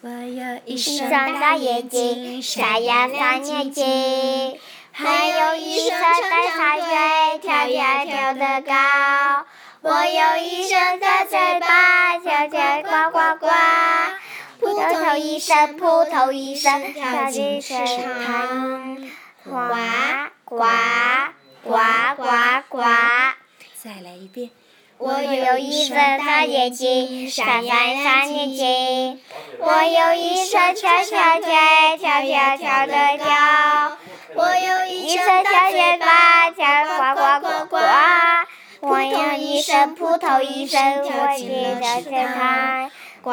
我有一双大眼睛，沙哑三年级，还有一双大长腿，跳呀跳得高。我有一双大嘴巴，跳跳呱呱呱。扑通一声，扑通一声，跳进池塘。呱呱呱呱呱。再来一遍。我有一双大眼睛，闪闪三眼睛。我有一双小小腿，跳跳跳的跳。我有一双小嘴巴，跳呱呱呱呱。我有一声扑通一声，我进了池塘。呱。